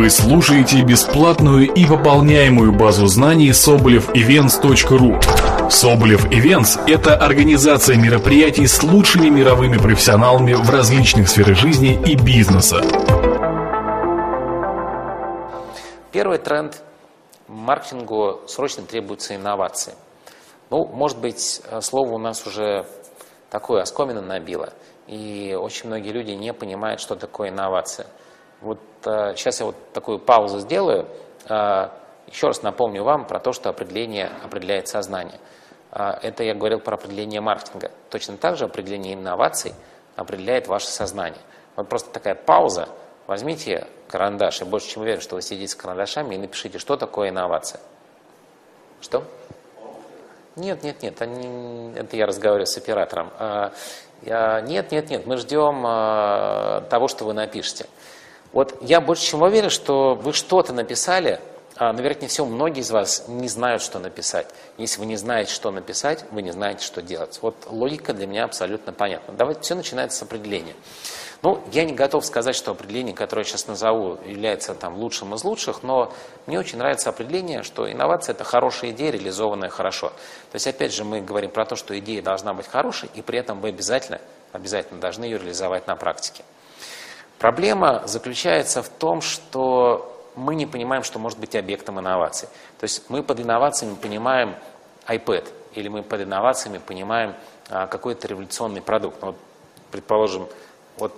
Вы слушаете бесплатную и пополняемую базу знаний sobolevevents.ru Соболев Events – это организация мероприятий с лучшими мировыми профессионалами в различных сферах жизни и бизнеса. Первый тренд – маркетингу срочно требуются инновации. Ну, может быть, слово у нас уже такое оскомину набило, и очень многие люди не понимают, что такое инновация. Вот э, сейчас я вот такую паузу сделаю. Э, еще раз напомню вам про то, что определение определяет сознание. Э, это я говорил про определение маркетинга. Точно так же определение инноваций определяет ваше сознание. Вот просто такая пауза. Возьмите карандаш. Я больше чем уверен, что вы сидите с карандашами и напишите, что такое инновация. Что? Нет, нет, нет, они, это я разговариваю с оператором. А, я, нет, нет, нет, мы ждем а, того, что вы напишете. Вот я больше чем уверен, что вы что-то написали, а, но, вероятнее всего, многие из вас не знают, что написать. Если вы не знаете, что написать, вы не знаете, что делать. Вот логика для меня абсолютно понятна. Давайте все начинается с определения. Ну, я не готов сказать, что определение, которое я сейчас назову, является там лучшим из лучших, но мне очень нравится определение, что инновация – это хорошая идея, реализованная хорошо. То есть, опять же, мы говорим про то, что идея должна быть хорошей, и при этом вы обязательно, обязательно должны ее реализовать на практике. Проблема заключается в том, что мы не понимаем, что может быть объектом инноваций. То есть мы под инновациями понимаем iPad, или мы под инновациями понимаем а, какой-то революционный продукт. Ну, вот, предположим, вот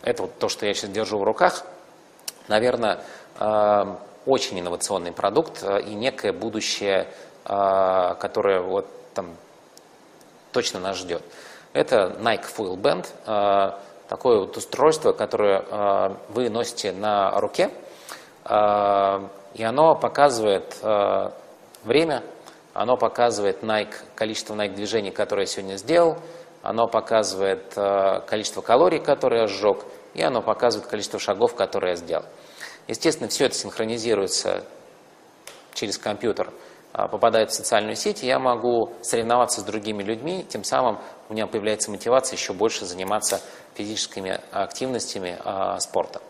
это вот то, что я сейчас держу в руках, наверное, э, очень инновационный продукт э, и некое будущее, которое вот там точно нас ждет. Это Nike Fuel Band, такое вот устройство, которое вы носите на руке, и оно показывает время, оно показывает Nike, количество Nike движений, которые я сегодня сделал, оно показывает э, количество калорий, которые я сжег, и оно показывает количество шагов, которые я сделал. Естественно, все это синхронизируется через компьютер, а, попадает в социальную сеть, я могу соревноваться с другими людьми, тем самым у меня появляется мотивация еще больше заниматься физическими активностями а, спорта.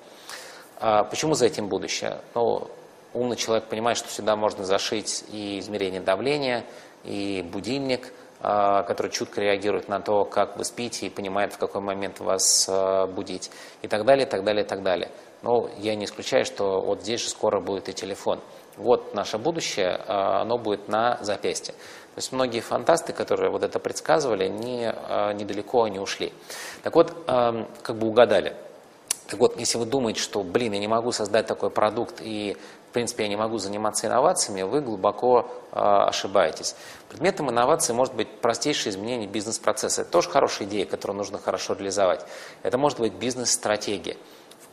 Почему за этим будущее? Ну, умный человек понимает, что сюда можно зашить и измерение давления, и будильник – а, который чутко реагирует на то, как вы спите и понимает, в какой момент вас а, будить и так далее, и так далее, и так далее. Но я не исключаю, что вот здесь же скоро будет и телефон. Вот наше будущее, а, оно будет на запястье. То есть многие фантасты, которые вот это предсказывали, не, недалеко не ушли. Так вот, как бы угадали. Так вот, если вы думаете, что, блин, я не могу создать такой продукт и принципе, я не могу заниматься инновациями, вы глубоко э, ошибаетесь. Предметом инновации может быть простейшее изменение бизнес-процесса. Это тоже хорошая идея, которую нужно хорошо реализовать. Это может быть бизнес-стратегия.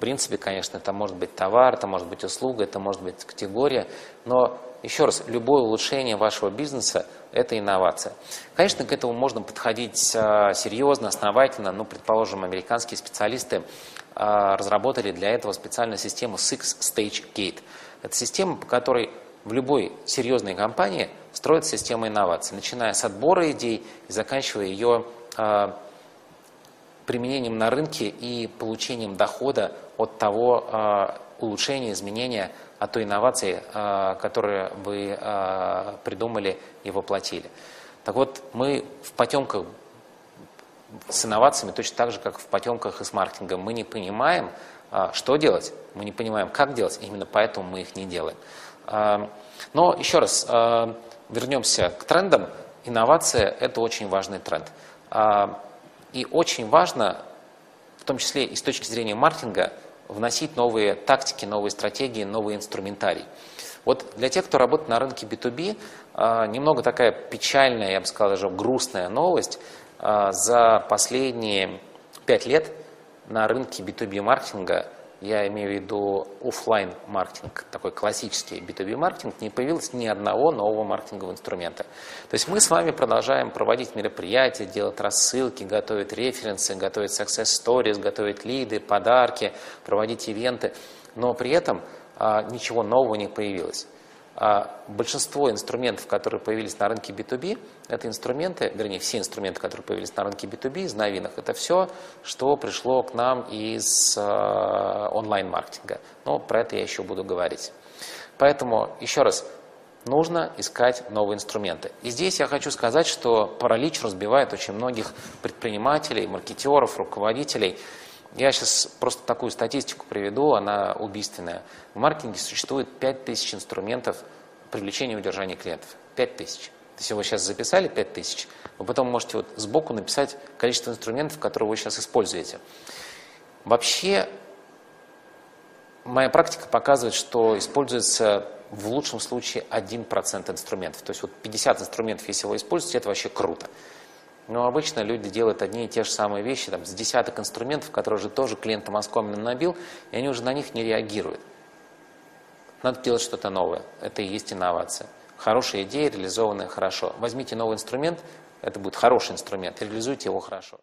Принципе, конечно, это может быть товар, это может быть услуга, это может быть категория, но еще раз, любое улучшение вашего бизнеса – это инновация. Конечно, к этому можно подходить э, серьезно, основательно. Ну, предположим, американские специалисты э, разработали для этого специальную систему Six Stage Gate – это система, по которой в любой серьезной компании строится система инноваций, начиная с отбора идей и заканчивая ее применением на рынке и получением дохода от того э, улучшения, изменения, от той инновации, э, которую вы э, придумали и воплотили. Так вот, мы в потемках с инновациями точно так же, как в потемках и с маркетингом. Мы не понимаем, что делать? Мы не понимаем, как делать, именно поэтому мы их не делаем. Но еще раз, вернемся к трендам. Инновация – это очень важный тренд. И очень важно, в том числе и с точки зрения маркетинга, вносить новые тактики, новые стратегии, новый инструментарий. Вот для тех, кто работает на рынке B2B, немного такая печальная, я бы сказал, даже грустная новость. За последние пять лет на рынке B2B маркетинга, я имею в виду офлайн маркетинг, такой классический B2B маркетинг, не появилось ни одного нового маркетингового инструмента. То есть мы с вами продолжаем проводить мероприятия, делать рассылки, готовить референсы, готовить success stories, готовить лиды, подарки, проводить ивенты, но при этом а, ничего нового не появилось. А большинство инструментов, которые появились на рынке B2B, это инструменты, вернее, все инструменты, которые появились на рынке B2B из новинок, это все, что пришло к нам из э, онлайн-маркетинга. Но про это я еще буду говорить. Поэтому, еще раз, нужно искать новые инструменты. И здесь я хочу сказать, что паралич разбивает очень многих предпринимателей, маркетеров, руководителей. Я сейчас просто такую статистику приведу, она убийственная. В маркетинге существует 5000 инструментов привлечения и удержания клиентов. 5000. Если вы сейчас записали 5000, вы потом можете вот сбоку написать количество инструментов, которые вы сейчас используете. Вообще, моя практика показывает, что используется в лучшем случае 1% инструментов. То есть вот 50 инструментов, если вы используете, это вообще круто. Но обычно люди делают одни и те же самые вещи, там, с десяток инструментов, которые же тоже клиентам оскоменно набил, и они уже на них не реагируют. Надо делать что-то новое. Это и есть инновация. Хорошая идея, реализованная хорошо. Возьмите новый инструмент, это будет хороший инструмент, реализуйте его хорошо.